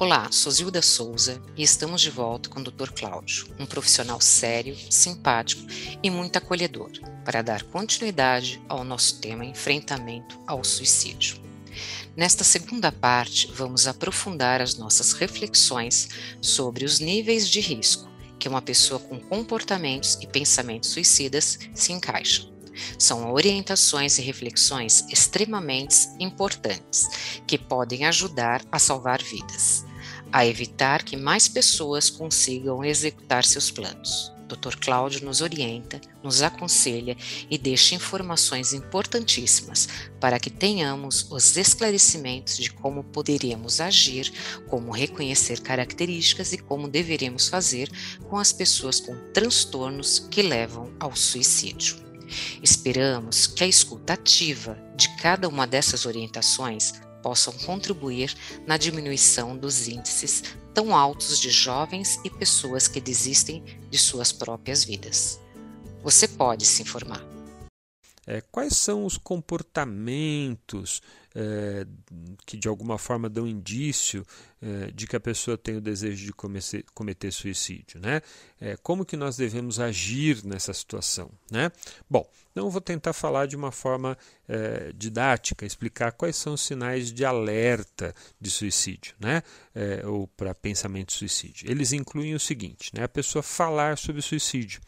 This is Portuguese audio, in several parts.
Olá, sou Zilda Souza e estamos de volta com o Dr. Cláudio, um profissional sério, simpático e muito acolhedor, para dar continuidade ao nosso tema enfrentamento ao suicídio. Nesta segunda parte, vamos aprofundar as nossas reflexões sobre os níveis de risco que uma pessoa com comportamentos e pensamentos suicidas se encaixa. São orientações e reflexões extremamente importantes que podem ajudar a salvar vidas, a evitar que mais pessoas consigam executar seus planos. Dr. Cláudio nos orienta, nos aconselha e deixa informações importantíssimas para que tenhamos os esclarecimentos de como poderíamos agir, como reconhecer características e como deveremos fazer com as pessoas com transtornos que levam ao suicídio. Esperamos que a escuta ativa de cada uma dessas orientações possam contribuir na diminuição dos índices tão altos de jovens e pessoas que desistem de suas próprias vidas. Você pode se informar. É, quais são os comportamentos é, que de alguma forma dão indício é, de que a pessoa tem o desejo de cometer, cometer suicídio, né? É, como que nós devemos agir nessa situação, né? Bom, então eu vou tentar falar de uma forma didática, explicar quais são os sinais de alerta de suicídio, né? Ou para pensamento de suicídio. Eles incluem o seguinte, né? A pessoa falar sobre suicídio.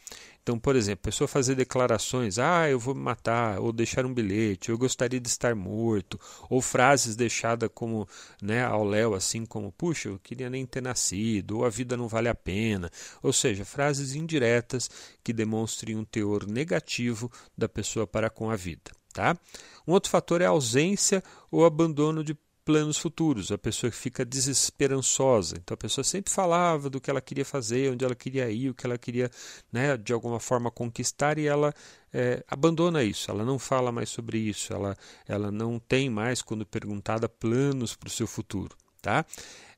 Então, por exemplo, a pessoa fazer declarações, ah, eu vou me matar, ou deixar um bilhete, eu gostaria de estar morto, ou frases deixadas como, né, ao léu, assim como, puxa, eu queria nem ter nascido, ou a vida não vale a pena. Ou seja, frases indiretas que demonstrem um teor negativo da pessoa para com a vida. Tá? Um outro fator é a ausência ou abandono de planos futuros, a pessoa que fica desesperançosa. Então a pessoa sempre falava do que ela queria fazer, onde ela queria ir, o que ela queria, né, de alguma forma conquistar e ela é, abandona isso. Ela não fala mais sobre isso. Ela, ela não tem mais, quando perguntada, planos para o seu futuro. Tá?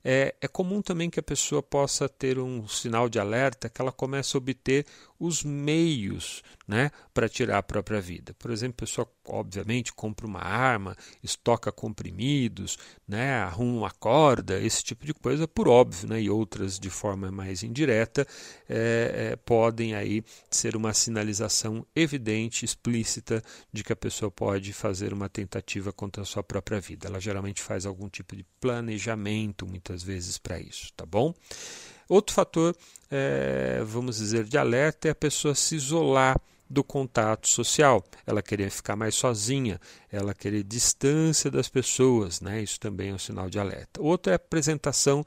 É, é, comum também que a pessoa possa ter um sinal de alerta que ela começa a obter os meios né, para tirar a própria vida. Por exemplo, a pessoa, obviamente, compra uma arma, estoca comprimidos, né, arruma uma corda, esse tipo de coisa, por óbvio, né, e outras de forma mais indireta, é, é, podem aí ser uma sinalização evidente, explícita, de que a pessoa pode fazer uma tentativa contra a sua própria vida. Ela geralmente faz algum tipo de planejamento, muitas vezes, para isso, tá bom? Outro fator, é, vamos dizer, de alerta é a pessoa se isolar do contato social, ela querer ficar mais sozinha, ela querer distância das pessoas, né? isso também é um sinal de alerta. Outro é a apresentação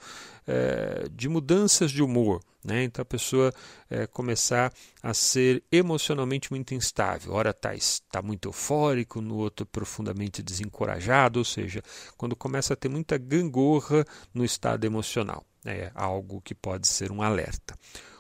é, de mudanças de humor, né? então a pessoa é, começar a ser emocionalmente muito instável, ora está tá muito eufórico, no outro profundamente desencorajado, ou seja, quando começa a ter muita gangorra no estado emocional é algo que pode ser um alerta.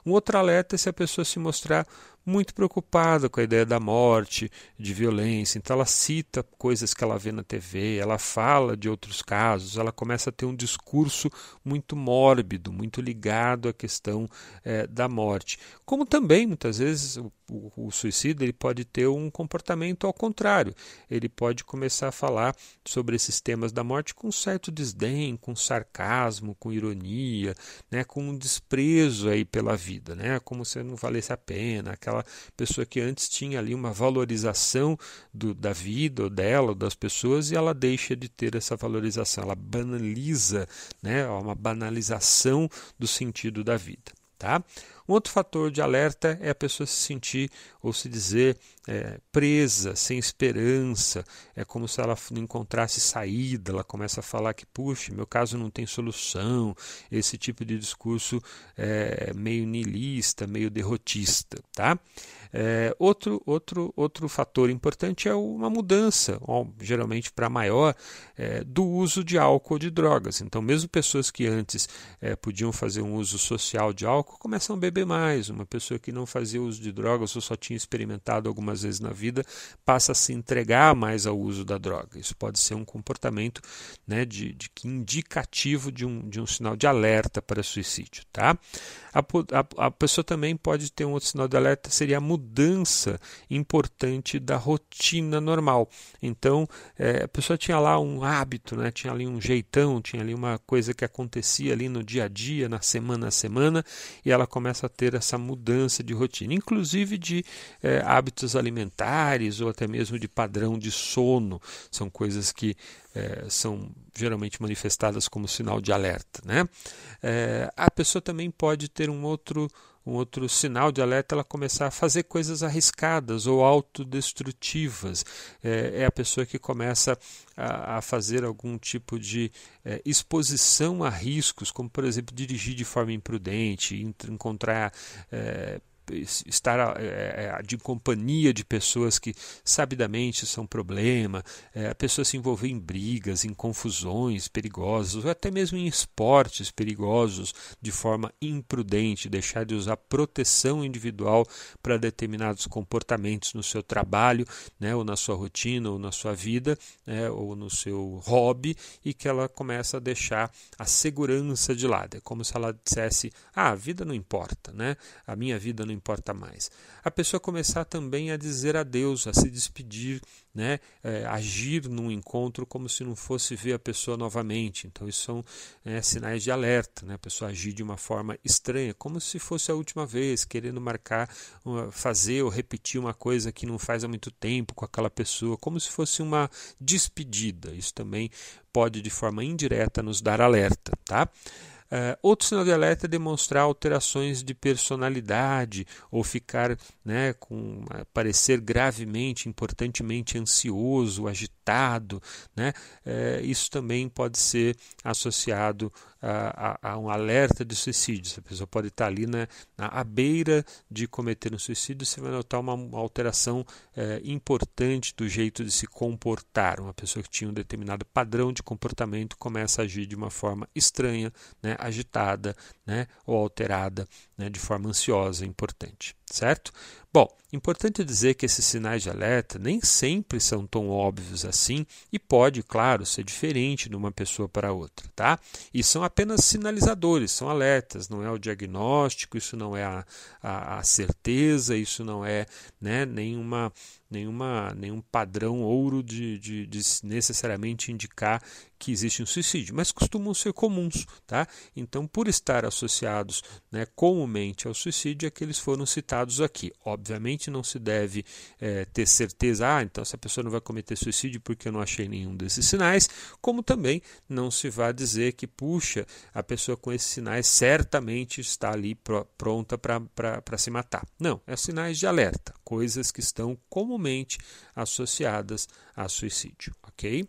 Um outro alerta é se a pessoa se mostrar muito preocupada com a ideia da morte, de violência. Então ela cita coisas que ela vê na TV, ela fala de outros casos, ela começa a ter um discurso muito mórbido, muito ligado à questão é, da morte. Como também, muitas vezes, o, o, suicídio ele pode ter um comportamento ao contrário. Ele pode começar a falar sobre esses temas da morte com certo desdém, com sarcasmo, com ironia, né, com um desprezo aí pela vida, né, como se não valesse a pena, aquela pessoa que antes tinha ali uma valorização do, da vida ou dela ou das pessoas e ela deixa de ter essa valorização, ela banaliza, né, uma banalização do sentido da vida. Tá? Um outro fator de alerta é a pessoa se sentir ou se dizer é, presa, sem esperança, é como se ela não encontrasse saída, ela começa a falar que, puxa, meu caso não tem solução, esse tipo de discurso é, meio niilista, meio derrotista. Tá? É, outro, outro, outro fator importante é uma mudança, geralmente para maior, é, do uso de álcool ou de drogas. Então, mesmo pessoas que antes é, podiam fazer um uso social de álcool começam a beber mais. Uma pessoa que não fazia uso de drogas ou só tinha experimentado algumas vezes na vida passa a se entregar mais ao uso da droga. Isso pode ser um comportamento né, de, de indicativo de um, de um sinal de alerta para suicídio. Tá? A, a, a pessoa também pode ter um outro sinal de alerta, seria a mudança importante da rotina normal. Então, é, a pessoa tinha lá um hábito, né, tinha ali um jeitão, tinha ali uma coisa que acontecia ali no dia a dia, na semana a semana, e ela começa a ter essa mudança de rotina, inclusive de é, hábitos alimentares ou até mesmo de padrão de sono. São coisas que é, são geralmente manifestadas como sinal de alerta. Né? É, a pessoa também pode ter um outro, um outro sinal de alerta, ela começar a fazer coisas arriscadas ou autodestrutivas. É, é a pessoa que começa a, a fazer algum tipo de é, exposição a riscos, como por exemplo dirigir de forma imprudente, encontrar é, estar é, de companhia de pessoas que sabidamente são problema, é, a pessoa se envolver em brigas, em confusões perigosas, ou até mesmo em esportes perigosos de forma imprudente, deixar de usar proteção individual para determinados comportamentos no seu trabalho, né, ou na sua rotina, ou na sua vida, né, ou no seu hobby, e que ela começa a deixar a segurança de lado. É como se ela dissesse: ah, a vida não importa, né? a minha vida não importa mais. A pessoa começar também a dizer adeus, a se despedir, né? É, agir num encontro como se não fosse ver a pessoa novamente. Então, isso são é, sinais de alerta. Né? A pessoa agir de uma forma estranha, como se fosse a última vez, querendo marcar, fazer ou repetir uma coisa que não faz há muito tempo com aquela pessoa, como se fosse uma despedida. Isso também pode, de forma indireta, nos dar alerta. Tá? Uh, outro sinal de alerta é demonstrar alterações de personalidade ou ficar, né, com parecer gravemente, importantemente ansioso, agitado, né? Uh, isso também pode ser associado a, um alerta de suicídio. A pessoa pode estar ali na, na à beira de cometer um suicídio, você vai notar uma, uma alteração é, importante do jeito de se comportar. Uma pessoa que tinha um determinado padrão de comportamento começa a agir de uma forma estranha, né, agitada né, ou alterada né, de forma ansiosa, importante, certo? Bom, importante dizer que esses sinais de alerta nem sempre são tão óbvios assim e pode, claro, ser diferente de uma pessoa para outra, tá? E são apenas sinalizadores, são alertas, não é o diagnóstico, isso não é a, a, a certeza, isso não é né, nenhuma nenhuma, nenhum padrão ouro de, de, de, necessariamente indicar que existe um suicídio, mas costumam ser comuns. Tá? Então, por estar associados né, comumente ao suicídio, é que eles foram citados aqui. Obviamente, não se deve é, ter certeza, ah, então essa pessoa não vai cometer suicídio porque eu não achei nenhum desses sinais, como também não se vai dizer que, puxa, a pessoa com esses sinais certamente está ali pronta para se matar. Não, é sinais de alerta, coisas que estão comumente associadas a suicídio, ok?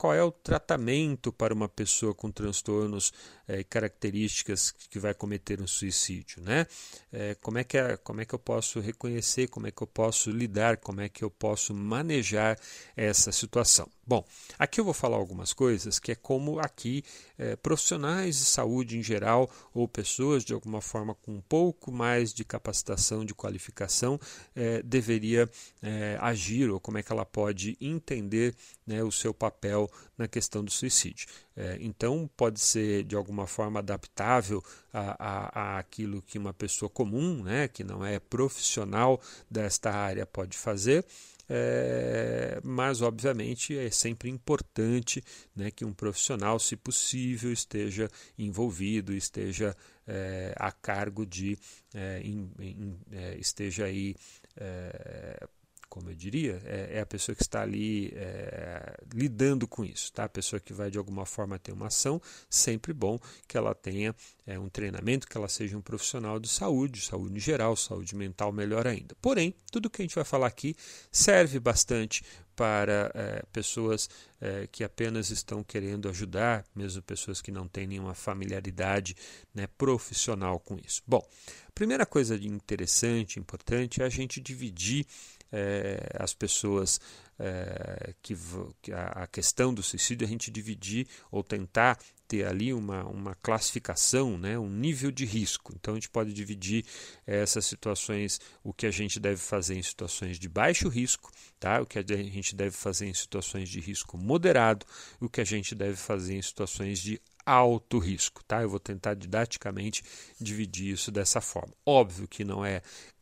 qual é o tratamento para uma pessoa com transtornos é, características que vai cometer um suicídio, né? É, como é que é, como é que eu posso reconhecer, como é que eu posso lidar, como é que eu posso manejar essa situação? Bom, aqui eu vou falar algumas coisas que é como aqui é, profissionais de saúde em geral ou pessoas de alguma forma com um pouco mais de capacitação, de qualificação, é, deveria é, agir ou como é que ela pode entender né, o seu papel na questão do suicídio. É, então, pode ser de alguma forma adaptável a, a, a, aquilo que uma pessoa comum, né, que não é profissional desta área, pode fazer. É, mas, obviamente, é sempre importante né, que um profissional, se possível, esteja envolvido, esteja é, a cargo de, é, em, em, é, esteja aí é, como eu diria, é, é a pessoa que está ali é, lidando com isso, tá? A pessoa que vai de alguma forma ter uma ação, sempre bom que ela tenha é, um treinamento, que ela seja um profissional de saúde, saúde em geral, saúde mental melhor ainda. Porém, tudo que a gente vai falar aqui serve bastante para é, pessoas é, que apenas estão querendo ajudar, mesmo pessoas que não têm nenhuma familiaridade né, profissional com isso. Bom, primeira coisa interessante, importante, é a gente dividir é, as pessoas é, que, que a, a questão do suicídio a gente dividir ou tentar ter ali uma, uma classificação, né, um nível de risco. Então a gente pode dividir essas situações, o que a gente deve fazer em situações de baixo risco, tá? o que a gente deve fazer em situações de risco moderado, o que a gente deve fazer em situações de alto risco, tá? Eu vou tentar didaticamente dividir isso dessa forma. Óbvio que não é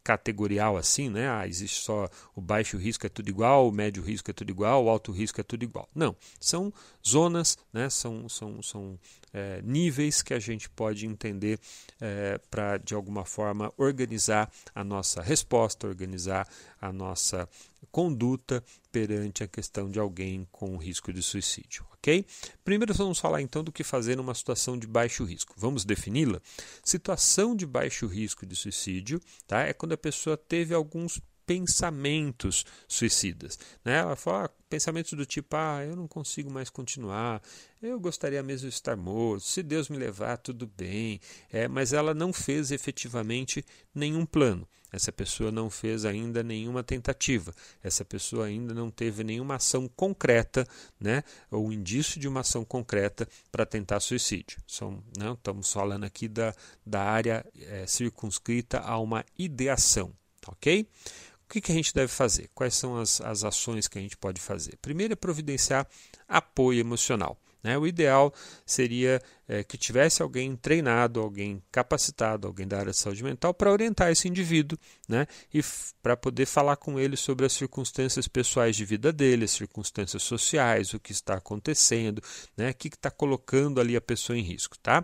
categorial assim, né? Ah, existe só o baixo risco é tudo igual, o médio risco é tudo igual, o alto risco é tudo igual. Não, são zonas, né? São, são, são é, níveis que a gente pode entender é, para de alguma forma organizar a nossa resposta, organizar a nossa conduta perante a questão de alguém com risco de suicídio, Primeiro vamos falar então do que fazer numa situação de baixo risco. Vamos defini-la? Situação de baixo risco de suicídio, tá? É quando a pessoa teve alguns pensamentos suicidas. Né? Ela fala ah, pensamentos do tipo: ah, eu não consigo mais continuar, eu gostaria mesmo de estar morto, se Deus me levar, tudo bem. É, mas ela não fez efetivamente nenhum plano. Essa pessoa não fez ainda nenhuma tentativa. Essa pessoa ainda não teve nenhuma ação concreta, né, ou indício de uma ação concreta para tentar suicídio. São, não, estamos falando aqui da, da área é, circunscrita a uma ideação. Ok? O que, que a gente deve fazer? Quais são as, as ações que a gente pode fazer? Primeiro é providenciar apoio emocional. Né? O ideal seria é, que tivesse alguém treinado, alguém capacitado, alguém da área de saúde mental para orientar esse indivíduo né? e para poder falar com ele sobre as circunstâncias pessoais de vida dele, as circunstâncias sociais, o que está acontecendo, né? o que está colocando ali a pessoa em risco. Tá?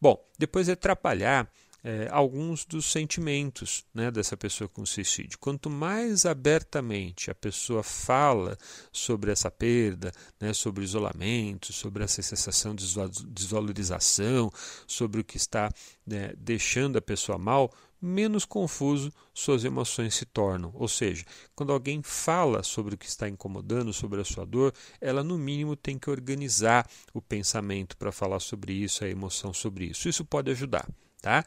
Bom, depois é atrapalhar é, alguns dos sentimentos né, dessa pessoa com suicídio. Quanto mais abertamente a pessoa fala sobre essa perda, né, sobre isolamento, sobre essa sensação de desvalorização, sobre o que está né, deixando a pessoa mal, menos confuso suas emoções se tornam. Ou seja, quando alguém fala sobre o que está incomodando, sobre a sua dor, ela no mínimo tem que organizar o pensamento para falar sobre isso, a emoção sobre isso. Isso pode ajudar. Tá?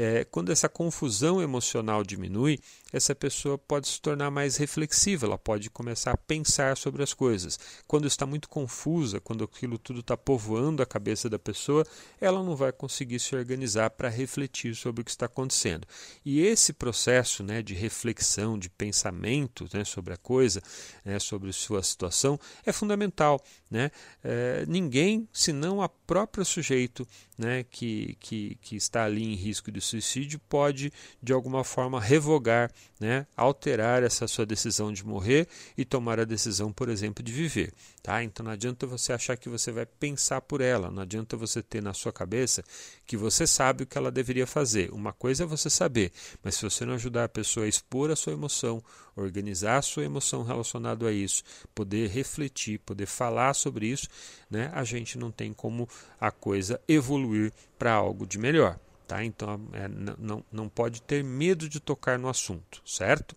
É, quando essa confusão emocional diminui, essa pessoa pode se tornar mais reflexiva, ela pode começar a pensar sobre as coisas. Quando está muito confusa, quando aquilo tudo está povoando a cabeça da pessoa, ela não vai conseguir se organizar para refletir sobre o que está acontecendo. E esse processo né, de reflexão, de pensamento né, sobre a coisa, né, sobre sua situação, é fundamental. Né? É, ninguém, senão a própria sujeito né, que, que, que está ali em risco de suicídio, pode de alguma forma revogar, né, alterar essa sua decisão de morrer e tomar a decisão, por exemplo, de viver. Tá? Então não adianta você achar que você vai pensar por ela, não adianta você ter na sua cabeça que você sabe o que ela deveria fazer. Uma coisa é você saber, mas se você não ajudar a pessoa a expor a sua emoção, organizar a sua emoção relacionado a isso, poder refletir, poder falar sobre isso, né, a gente não tem como a coisa evoluir para algo de melhor. Tá? Então é, não, não pode ter medo de tocar no assunto, certo?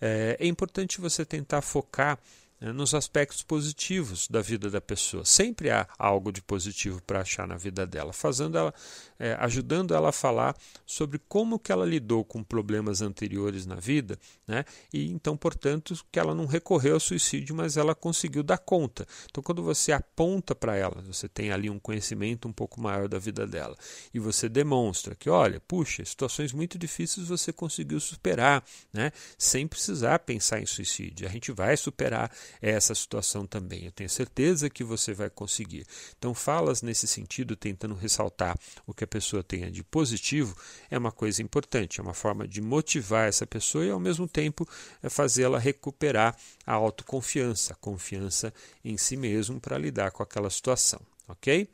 É, é importante você tentar focar né, nos aspectos positivos da vida da pessoa. Sempre há algo de positivo para achar na vida dela, fazendo ela, é, ajudando ela a falar sobre como que ela lidou com problemas anteriores na vida, né? E então, portanto, que ela não recorreu ao suicídio, mas ela conseguiu dar conta. Então, quando você aponta para ela, você tem ali um conhecimento um pouco maior da vida dela e você demonstra que, olha, puxa, situações muito difíceis você conseguiu superar, né? Sem precisar pensar em suicídio. A gente vai superar essa situação também. Eu tenho certeza que você vai conseguir. Então, falas nesse sentido, tentando ressaltar o que a pessoa tenha de positivo, é uma coisa importante, é uma forma de motivar essa pessoa e, ao mesmo tempo, é fazê-la recuperar a autoconfiança, a confiança em si mesmo para lidar com aquela situação. Ok?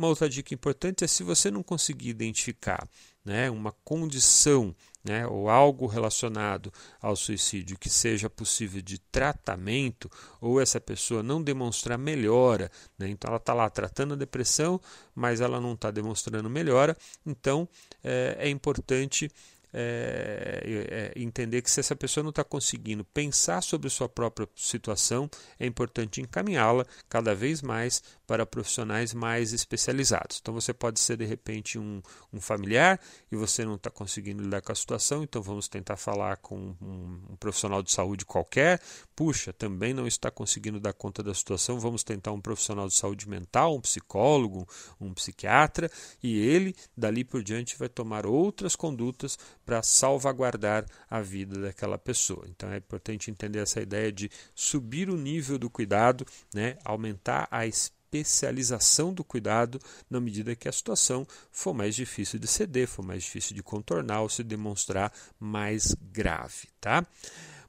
Uma outra dica importante é se você não conseguir identificar né, uma condição né, ou algo relacionado ao suicídio que seja possível de tratamento, ou essa pessoa não demonstrar melhora, né, então ela está lá tratando a depressão, mas ela não está demonstrando melhora, então é, é importante é, é, entender que se essa pessoa não está conseguindo pensar sobre sua própria situação, é importante encaminhá-la cada vez mais para profissionais mais especializados. Então você pode ser de repente um, um familiar e você não está conseguindo lidar com a situação, então vamos tentar falar com um, um profissional de saúde qualquer. Puxa, também não está conseguindo dar conta da situação, vamos tentar um profissional de saúde mental, um psicólogo, um psiquiatra, e ele, dali por diante, vai tomar outras condutas para salvaguardar a vida daquela pessoa. Então é importante entender essa ideia de subir o nível do cuidado, né, aumentar a especialização do cuidado na medida que a situação for mais difícil de ceder, for mais difícil de contornar ou se demonstrar mais grave, tá?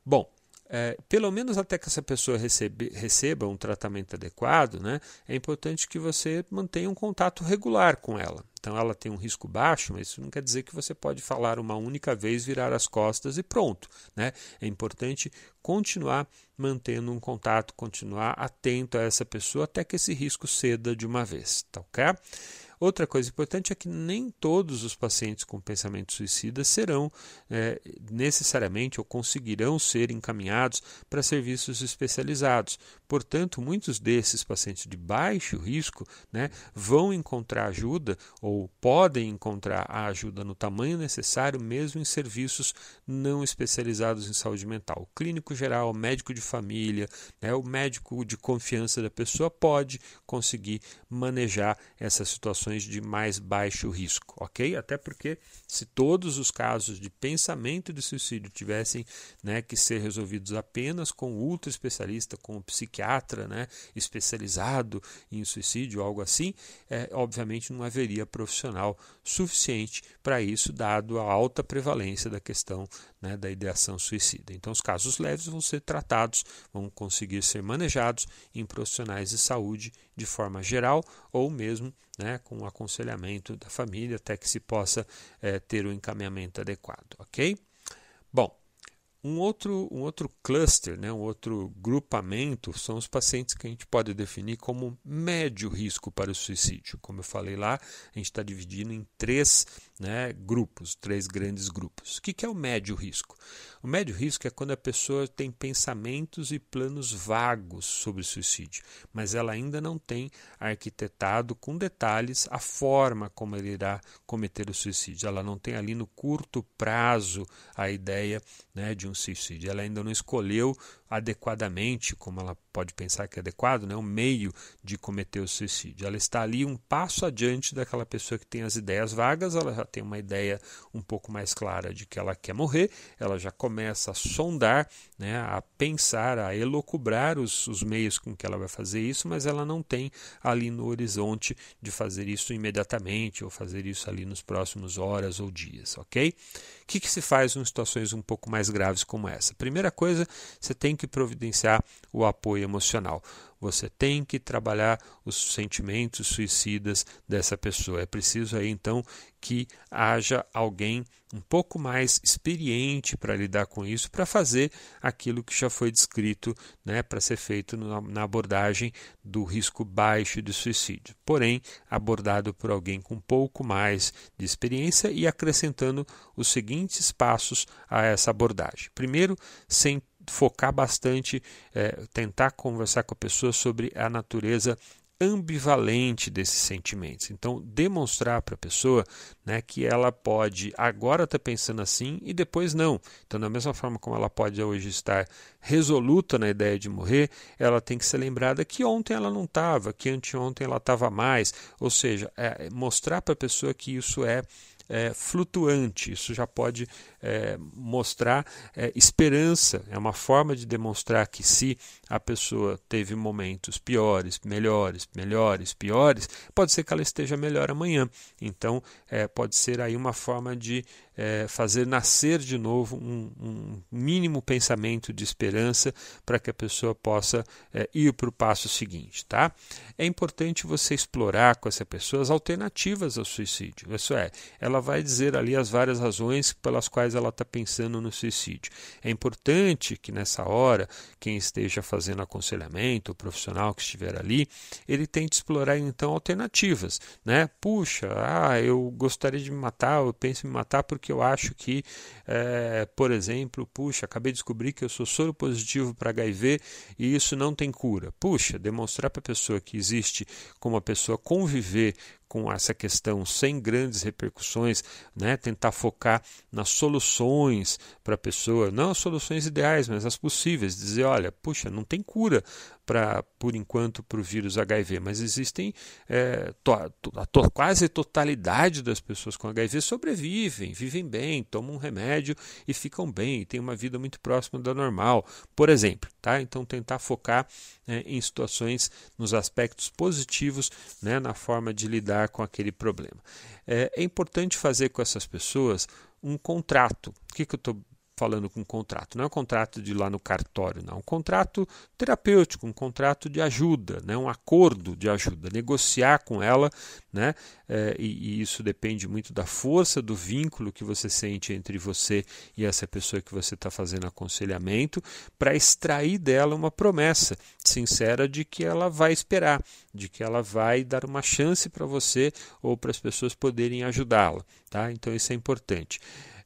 Bom, é, pelo menos até que essa pessoa recebe, receba um tratamento adequado, né, é importante que você mantenha um contato regular com ela. Então ela tem um risco baixo, mas isso não quer dizer que você pode falar uma única vez, virar as costas e pronto. Né? É importante continuar mantendo um contato, continuar atento a essa pessoa até que esse risco ceda de uma vez. Tá ok? Outra coisa importante é que nem todos os pacientes com pensamento suicida serão é, necessariamente ou conseguirão ser encaminhados para serviços especializados. Portanto, muitos desses pacientes de baixo risco né, vão encontrar ajuda ou podem encontrar a ajuda no tamanho necessário, mesmo em serviços não especializados em saúde mental. O clínico geral, o médico de família, né, o médico de confiança da pessoa pode conseguir manejar essas situações situações de mais baixo risco, ok? Até porque se todos os casos de pensamento de suicídio tivessem né, que ser resolvidos apenas com ultra especialista, com o psiquiatra né, especializado em suicídio, algo assim, é, obviamente não haveria profissional suficiente para isso, dado a alta prevalência da questão né, da ideação suicida. Então, os casos leves vão ser tratados, vão conseguir ser manejados em profissionais de saúde de forma geral ou mesmo né, com o aconselhamento da família até que se possa é, ter o encaminhamento adequado, ok? Um outro, um outro cluster, né, um outro grupamento são os pacientes que a gente pode definir como médio risco para o suicídio. Como eu falei lá, a gente está dividindo em três né, grupos, três grandes grupos. O que é o médio risco? O médio risco é quando a pessoa tem pensamentos e planos vagos sobre suicídio, mas ela ainda não tem arquitetado com detalhes a forma como ele irá cometer o suicídio. Ela não tem ali no curto prazo a ideia né, de um suicídio. Ela ainda não escolheu adequadamente, como ela pode pensar que é adequado, né, o meio de cometer o suicídio. Ela está ali um passo adiante daquela pessoa que tem as ideias vagas, ela já tem uma ideia um pouco mais clara de que ela quer morrer, ela já começa a sondar, né, a pensar, a elocubrar os, os meios com que ela vai fazer isso, mas ela não tem ali no horizonte de fazer isso imediatamente ou fazer isso ali nos próximos horas ou dias, ok? O que, que se faz em situações um pouco mais graves como essa? Primeira coisa, você tem que providenciar o apoio emocional. Você tem que trabalhar os sentimentos suicidas dessa pessoa. É preciso aí então que haja alguém um pouco mais experiente para lidar com isso, para fazer aquilo que já foi descrito, né, para ser feito na abordagem do risco baixo de suicídio. Porém, abordado por alguém com um pouco mais de experiência e acrescentando os seguintes passos a essa abordagem. Primeiro, sem focar bastante, é, tentar conversar com a pessoa sobre a natureza ambivalente desses sentimentos. Então, demonstrar para a pessoa né, que ela pode agora estar tá pensando assim e depois não. Então, da mesma forma como ela pode hoje estar resoluta na ideia de morrer, ela tem que ser lembrada que ontem ela não estava, que anteontem ela estava mais. Ou seja, é, mostrar para a pessoa que isso é é, flutuante. Isso já pode é, mostrar é, esperança. É uma forma de demonstrar que se a pessoa teve momentos piores, melhores, melhores, piores, pode ser que ela esteja melhor amanhã. Então, é, pode ser aí uma forma de é, fazer nascer de novo um, um, mínimo pensamento de esperança para que a pessoa possa é, ir para o passo seguinte. Tá? É importante você explorar com essa pessoa as alternativas ao suicídio. Isso é, ela vai dizer ali as várias razões pelas quais ela está pensando no suicídio. É importante que nessa hora, quem esteja fazendo aconselhamento, o profissional que estiver ali, ele tente explorar então alternativas. Né? Puxa, ah, eu gostaria de me matar, eu penso em me matar porque eu acho que, é, por exemplo, puxa, acabei de descobrir que eu sou soro positivo para HIV e isso não tem cura. Puxa, demonstrar para a pessoa que existe como a pessoa conviver com essa questão sem grandes repercussões, né? tentar focar nas soluções para a pessoa, não as soluções ideais, mas as possíveis, dizer, olha, puxa, não tem cura para por enquanto para o vírus HIV, mas existem é, to, a to, quase totalidade das pessoas com HIV sobrevivem, vivem bem, tomam um remédio e ficam bem, têm uma vida muito próxima da normal, por exemplo, tá? Então tentar focar é, em situações nos aspectos positivos, né, na forma de lidar com aquele problema. É, é importante fazer com essas pessoas um contrato. O que, que eu estou falando com um contrato. Não é um contrato de ir lá no cartório, não. É um contrato terapêutico, um contrato de ajuda, né? um acordo de ajuda. Negociar com ela, né? É, e, e, isso depende muito da força do vínculo que você sente entre você e essa pessoa que você está fazendo aconselhamento, para extrair dela uma promessa sincera de que ela vai esperar, de que ela vai dar uma chance para você ou para as pessoas poderem ajudá-la. Tá? Então isso é importante.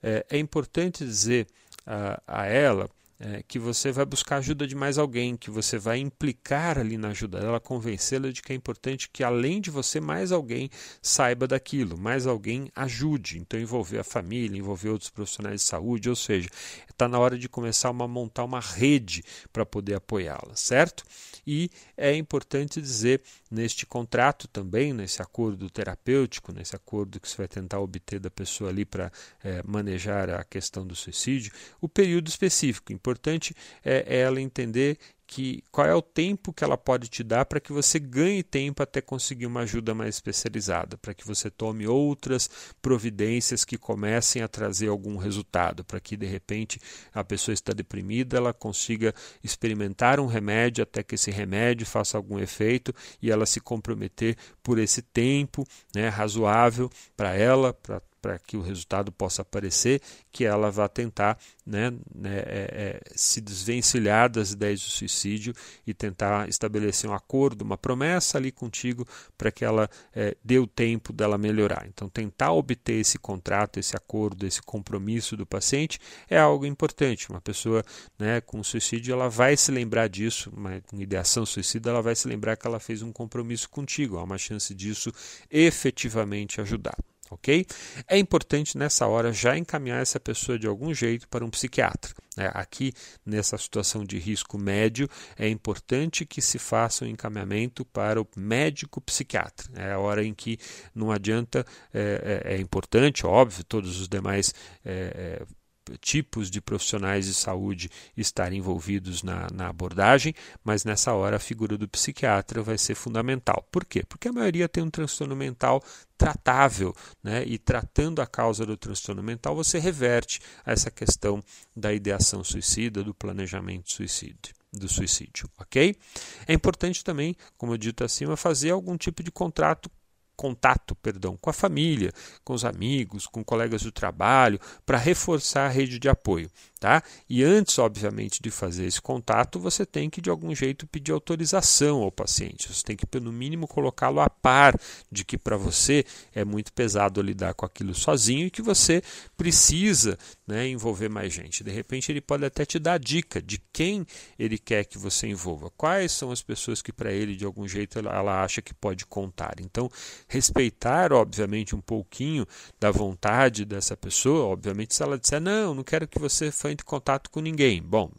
É, é importante dizer a, a ela é, que você vai buscar ajuda de mais alguém, que você vai implicar ali na ajuda dela, convencê-la de que é importante que além de você, mais alguém saiba daquilo, mais alguém ajude. Então, envolver a família, envolver outros profissionais de saúde, ou seja, está na hora de começar a montar uma rede para poder apoiá-la, certo? E é importante dizer neste contrato também, nesse acordo terapêutico, nesse acordo que você vai tentar obter da pessoa ali para é, manejar a questão do suicídio, o período específico. Importante é, é ela entender que qual é o tempo que ela pode te dar para que você ganhe tempo até conseguir uma ajuda mais especializada, para que você tome outras providências que comecem a trazer algum resultado, para que de repente a pessoa está deprimida, ela consiga experimentar um remédio até que esse remédio faça algum efeito e ela se comprometer por esse tempo né, razoável para ela, para para que o resultado possa aparecer, que ela vá tentar né, né, é, é, se desvencilhar das ideias do suicídio e tentar estabelecer um acordo, uma promessa ali contigo para que ela é, dê o tempo dela melhorar. Então, tentar obter esse contrato, esse acordo, esse compromisso do paciente é algo importante. Uma pessoa né, com suicídio ela vai se lembrar disso, uma, ideação suicida, ela vai se lembrar que ela fez um compromisso contigo. Há uma chance disso efetivamente ajudar ok? É importante nessa hora já encaminhar essa pessoa de algum jeito para um psiquiatra. Né? Aqui, nessa situação de risco médio, é importante que se faça um encaminhamento para o médico psiquiatra. É a hora em que não adianta, é, é, é importante, óbvio, todos os demais. É, é tipos de profissionais de saúde estarem envolvidos na, na, abordagem, mas nessa hora a figura do psiquiatra vai ser fundamental. Por quê? Porque a maioria tem um transtorno mental tratável, né? e tratando a causa do transtorno mental, você reverte essa questão da ideação suicida, do planejamento suicídio do suicídio, ok? É importante também, como eu dito acima, fazer algum tipo de contrato contato, perdão, com a família, com os amigos, com colegas do trabalho, para reforçar a rede de apoio. Tá? E antes, obviamente, de fazer esse contato, você tem que, de algum jeito, pedir autorização ao paciente. Você tem que, no mínimo, colocá-lo a par de que para você é muito pesado lidar com aquilo sozinho e que você precisa né, envolver mais gente. De repente, ele pode até te dar dica de quem ele quer que você envolva, quais são as pessoas que, para ele, de algum jeito, ela, acha que pode contar. Então, respeitar, obviamente, um pouquinho da vontade dessa pessoa. Obviamente, se ela disser, não, não quero que você contato com ninguém. Bom,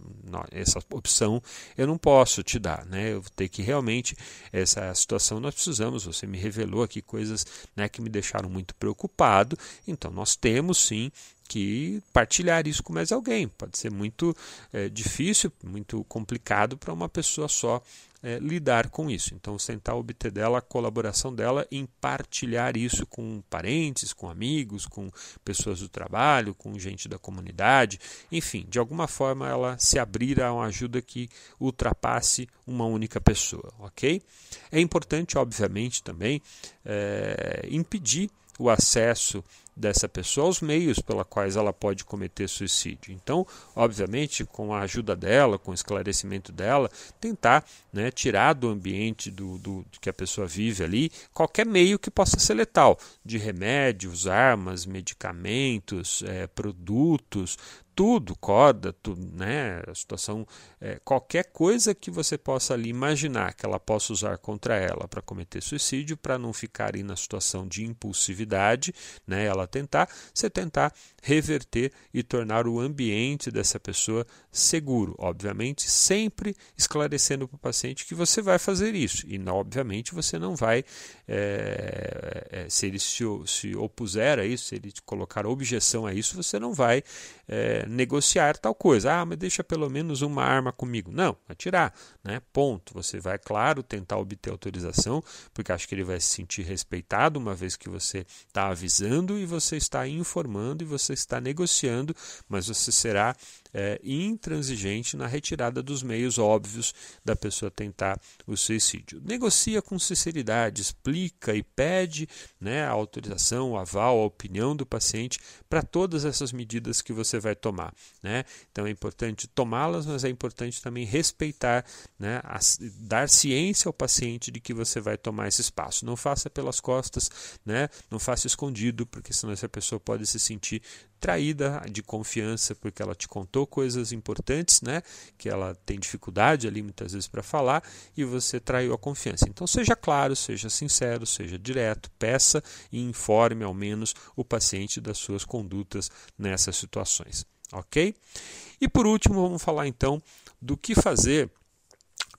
essa opção eu não posso te dar, né? Eu vou ter que realmente, essa situação nós precisamos, você me revelou aqui coisas né, que me deixaram muito preocupado, então nós temos sim que partilhar isso com mais alguém. Pode ser muito é, difícil, muito complicado para uma pessoa só é, lidar com isso. Então, tentar obter dela a colaboração dela em partilhar isso com parentes, com amigos, com pessoas do trabalho, com gente da comunidade, enfim, de alguma forma ela se abrir a uma ajuda que ultrapasse uma única pessoa, ok? É importante, obviamente, também é, impedir o acesso dessa pessoa os meios pelos quais ela pode cometer suicídio. Então, obviamente, com a ajuda dela, com o esclarecimento dela, tentar né, tirar do ambiente do, do, que a pessoa vive ali qualquer meio que possa ser letal, de remédios, armas, medicamentos, é, produtos, tudo, corda, tudo, né? A situação, é, qualquer coisa que você possa ali imaginar que ela possa usar contra ela para cometer suicídio, para não ficar aí na situação de impulsividade, né? Ela tentar, você tentar reverter e tornar o ambiente dessa pessoa seguro, obviamente, sempre esclarecendo para o paciente que você vai fazer isso e, obviamente, você não vai, é, é, se ele se, se opuser a isso, se ele colocar objeção a isso, você não vai é, negociar tal coisa. Ah, mas deixa pelo menos uma arma comigo. Não, atirar, né? Ponto. Você vai, claro, tentar obter autorização, porque acho que ele vai se sentir respeitado uma vez que você está avisando e você está informando e você está negociando, mas você será é, intransigente na retirada dos meios óbvios da pessoa tentar o suicídio. Negocia com sinceridade, explica e pede né, a autorização, o aval, a opinião do paciente para todas essas medidas que você vai tomar. Né? Então é importante tomá-las, mas é importante também respeitar, né, dar ciência ao paciente de que você vai tomar esse espaço. Não faça pelas costas, né, não faça escondido, porque senão essa pessoa pode se sentir traída de confiança porque ela te contou coisas importantes, né, que ela tem dificuldade ali muitas vezes para falar e você traiu a confiança. Então seja claro, seja sincero, seja direto, peça e informe ao menos o paciente das suas condutas nessas situações, OK? E por último, vamos falar então do que fazer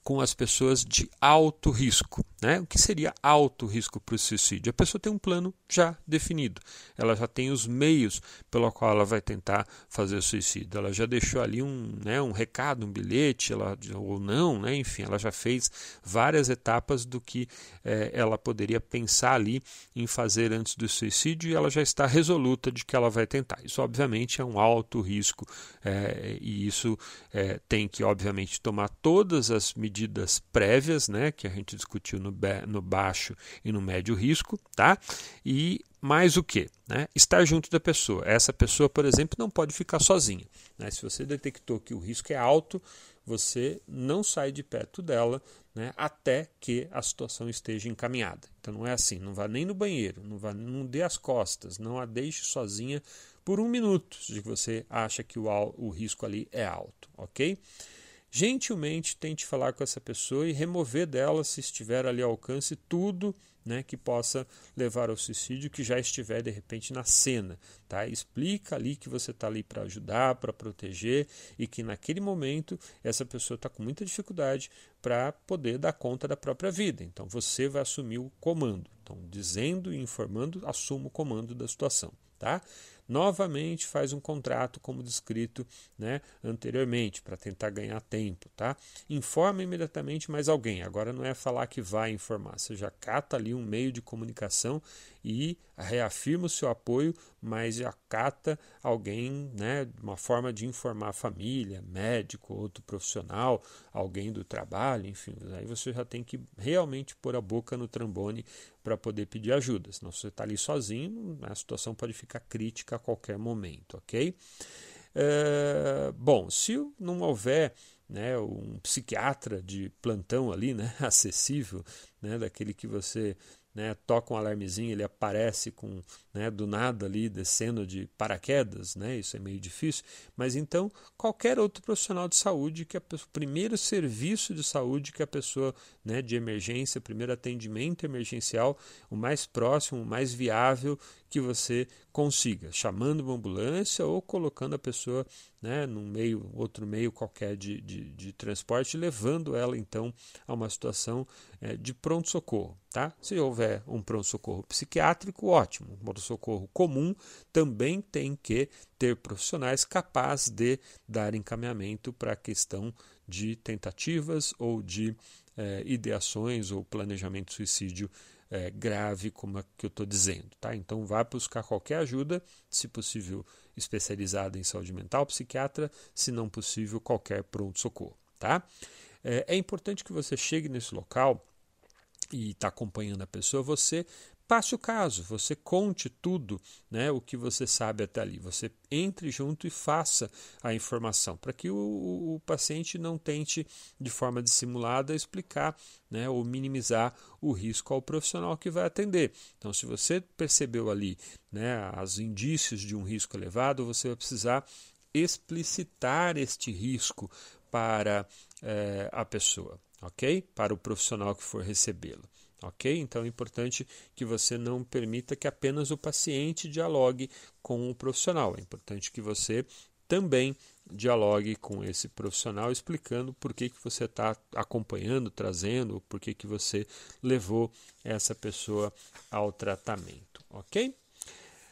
com as pessoas de alto risco. Né? O que seria alto risco para o suicídio? A pessoa tem um plano já definido, ela já tem os meios pelo qual ela vai tentar fazer o suicídio. Ela já deixou ali um, né, um recado, um bilhete, ela, ou não, né? enfim, ela já fez várias etapas do que é, ela poderia pensar ali em fazer antes do suicídio e ela já está resoluta de que ela vai tentar. Isso, obviamente, é um alto risco é, e isso é, tem que, obviamente, tomar todas as medidas prévias, né, que a gente discutiu no, no baixo e no médio risco, tá? E mais o que? Né? Estar junto da pessoa. Essa pessoa, por exemplo, não pode ficar sozinha. Né? Se você detectou que o risco é alto, você não sai de perto dela né, até que a situação esteja encaminhada. Então não é assim, não vá nem no banheiro, não, vá, não dê as costas, não a deixe sozinha por um minuto, se você acha que o, o risco ali é alto, ok? Gentilmente tente falar com essa pessoa e remover dela, se estiver ali ao alcance, tudo né, que possa levar ao suicídio que já estiver de repente na cena. Tá? Explica ali que você está ali para ajudar, para proteger e que naquele momento essa pessoa está com muita dificuldade para poder dar conta da própria vida. Então você vai assumir o comando. Então, dizendo e informando, assuma o comando da situação. Tá? Novamente faz um contrato como descrito né, anteriormente, para tentar ganhar tempo. Tá? Informa imediatamente mais alguém. Agora não é falar que vai informar, você já cata ali um meio de comunicação e reafirma o seu apoio, mas acata alguém, né, uma forma de informar a família, médico, outro profissional, alguém do trabalho, enfim, aí você já tem que realmente pôr a boca no trambone para poder pedir ajuda, senão você está ali sozinho, a situação pode ficar crítica a qualquer momento, ok? É, bom, se não houver né, um psiquiatra de plantão ali, né, acessível, né, daquele que você né, toca um alarmezinho, ele aparece com né, do nada ali descendo de paraquedas, né, isso é meio difícil, mas então qualquer outro profissional de saúde que pessoa, primeiro serviço de saúde que a pessoa né, de emergência, primeiro atendimento emergencial, o mais próximo, o mais viável que você consiga, chamando uma ambulância ou colocando a pessoa né, num meio, outro meio qualquer de, de, de transporte, levando ela então a uma situação é, de pronto-socorro. Tá? Se houver um pronto-socorro psiquiátrico, ótimo. Um pronto-socorro comum também tem que ter profissionais capazes de dar encaminhamento para a questão de tentativas ou de é, ideações ou planejamento suicídio é, grave, como é que eu estou dizendo. Tá? Então, vá buscar qualquer ajuda, se possível, especializada em saúde mental, psiquiatra, se não possível, qualquer pronto-socorro. Tá? É, é importante que você chegue nesse local e está acompanhando a pessoa, você passe o caso, você conte tudo, né, o que você sabe até ali. Você entre junto e faça a informação, para que o, o, paciente não tente, de forma dissimulada, explicar né, ou minimizar o risco ao profissional que vai atender. Então, se você percebeu ali né, os indícios de um risco elevado, você vai precisar explicitar este risco para é, a pessoa, ok? Para o profissional que for recebê-lo. Ok? Então é importante que você não permita que apenas o paciente dialogue com o profissional. É importante que você também dialogue com esse profissional explicando por que, que você está acompanhando, trazendo, por que, que você levou essa pessoa ao tratamento. Ok?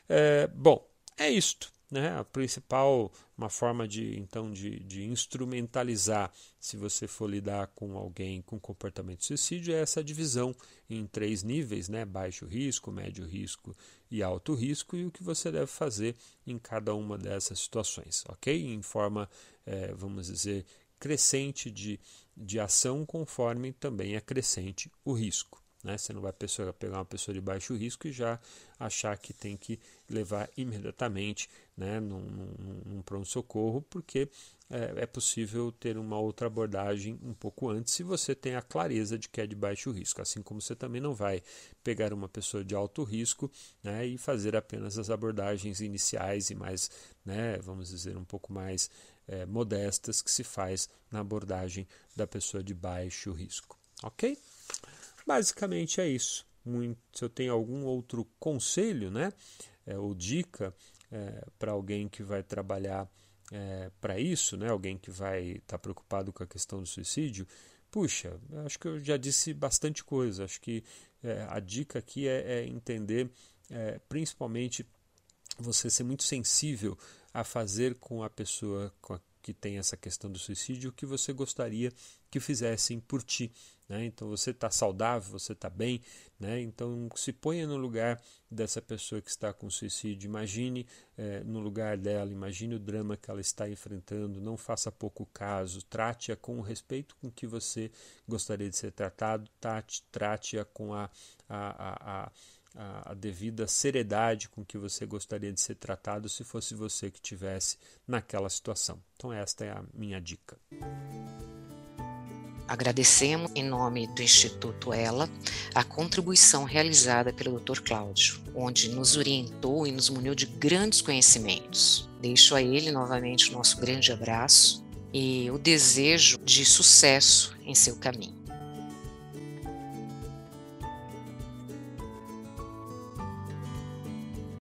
É, bom, é isto. Né? A principal, uma forma de então de, de instrumentalizar, se você for lidar com alguém com comportamento de suicídio, é essa divisão em três níveis, né? baixo risco, médio risco e alto risco, e o que você deve fazer em cada uma dessas situações, ok? Em forma, é, vamos dizer, crescente de, de ação, conforme também é crescente o risco. Né? Você não vai pessoa, pegar uma pessoa de baixo risco e já achar que tem que levar imediatamente né, num, num, num pronto-socorro, porque é, é, possível ter uma outra abordagem um pouco antes se você tem a clareza de que é de baixo risco. Assim como você também não vai pegar uma pessoa de alto risco né, e fazer apenas as abordagens iniciais e mais, né, vamos dizer, um pouco mais é, modestas que se faz na abordagem da pessoa de baixo risco. Ok? Basicamente é isso. Muito, se eu tenho algum outro conselho, né, é, ou dica é, para alguém que vai trabalhar é, para isso, né, alguém que vai estar tá preocupado com a questão do suicídio, puxa, acho que eu já disse bastante coisa. Acho que é, a dica aqui é, é entender, é, principalmente, você ser muito sensível a fazer com a pessoa com a, que tem essa questão do suicídio o que você gostaria que fizessem por ti. Né? Então você está saudável, você está bem, né? então se ponha no lugar dessa pessoa que está com suicídio, imagine é, no lugar dela, imagine o drama que ela está enfrentando, não faça pouco caso, trate-a com o respeito com que você gostaria de ser tratado, trate-a com a, a, a, a, a devida seriedade com que você gostaria de ser tratado se fosse você que tivesse naquela situação. Então esta é a minha dica. Agradecemos, em nome do Instituto Ela, a contribuição realizada pelo Dr. Cláudio, onde nos orientou e nos muniu de grandes conhecimentos. Deixo a ele novamente o nosso grande abraço e o desejo de sucesso em seu caminho.